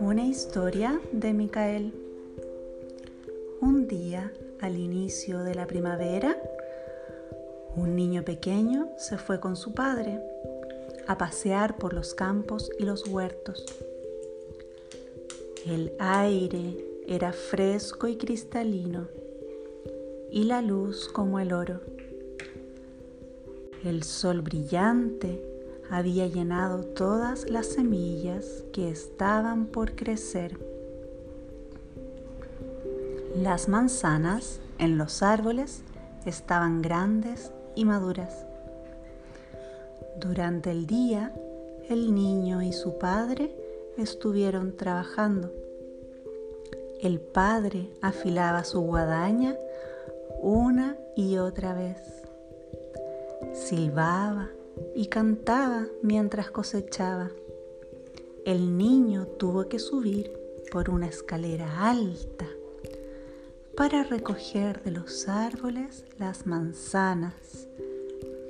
Una historia de Micael. Un día, al inicio de la primavera, un niño pequeño se fue con su padre a pasear por los campos y los huertos. El aire era fresco y cristalino y la luz como el oro. El sol brillante había llenado todas las semillas que estaban por crecer. Las manzanas en los árboles estaban grandes y maduras. Durante el día, el niño y su padre estuvieron trabajando. El padre afilaba su guadaña una y otra vez. Silbaba y cantaba mientras cosechaba. El niño tuvo que subir por una escalera alta para recoger de los árboles las manzanas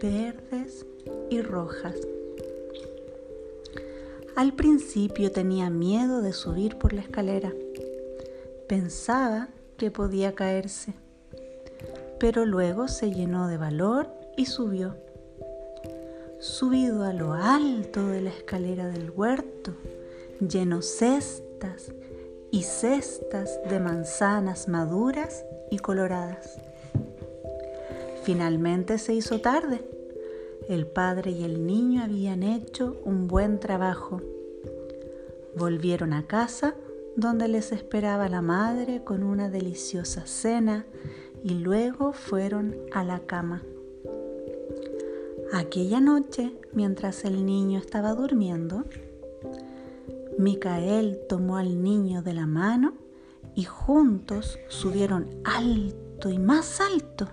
verdes y rojas. Al principio tenía miedo de subir por la escalera. Pensaba que podía caerse, pero luego se llenó de valor y subió. Subido a lo alto de la escalera del huerto, llenó cestas y cestas de manzanas maduras y coloradas. Finalmente se hizo tarde el padre y el niño habían hecho un buen trabajo. Volvieron a casa donde les esperaba la madre con una deliciosa cena y luego fueron a la cama. Aquella noche, mientras el niño estaba durmiendo, Micael tomó al niño de la mano y juntos subieron alto y más alto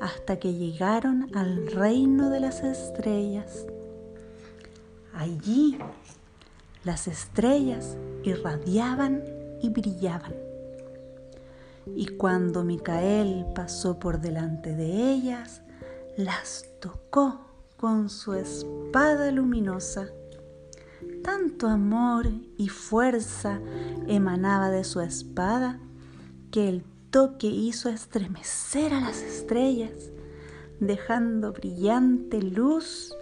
hasta que llegaron al reino de las estrellas. Allí las estrellas irradiaban y brillaban. Y cuando Micael pasó por delante de ellas, las tocó con su espada luminosa. Tanto amor y fuerza emanaba de su espada que el toque hizo estremecer a las estrellas, dejando brillante luz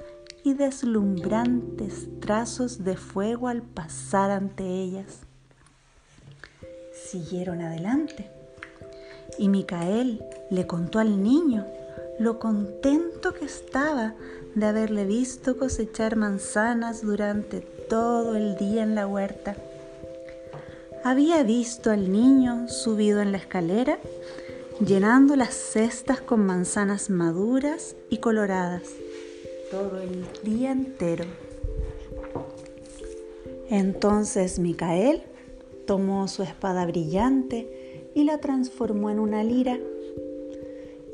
y deslumbrantes trazos de fuego al pasar ante ellas. Siguieron adelante y Micael le contó al niño lo contento que estaba de haberle visto cosechar manzanas durante todo el día en la huerta había visto al niño subido en la escalera llenando las cestas con manzanas maduras y coloradas todo el día entero. Entonces Micael tomó su espada brillante y la transformó en una lira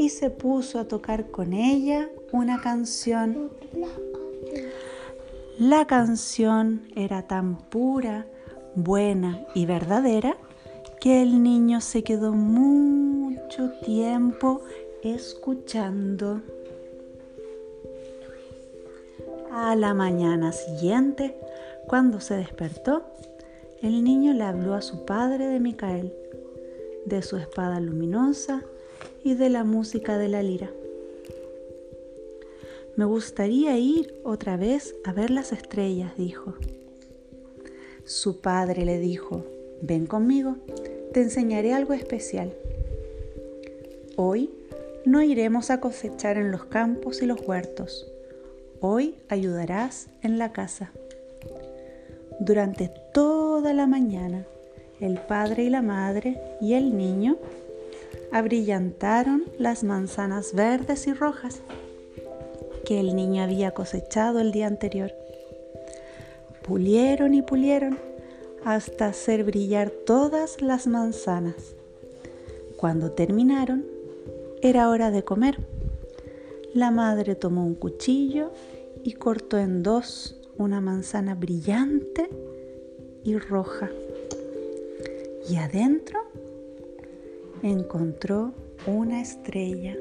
y se puso a tocar con ella una canción. La canción era tan pura buena y verdadera que el niño se quedó mucho tiempo escuchando. A la mañana siguiente, cuando se despertó, el niño le habló a su padre de Micael, de su espada luminosa y de la música de la lira. Me gustaría ir otra vez a ver las estrellas, dijo. Su padre le dijo, ven conmigo, te enseñaré algo especial. Hoy no iremos a cosechar en los campos y los huertos. Hoy ayudarás en la casa. Durante toda la mañana, el padre y la madre y el niño abrillantaron las manzanas verdes y rojas que el niño había cosechado el día anterior. Pulieron y pulieron hasta hacer brillar todas las manzanas. Cuando terminaron, era hora de comer. La madre tomó un cuchillo y cortó en dos una manzana brillante y roja. Y adentro encontró una estrella.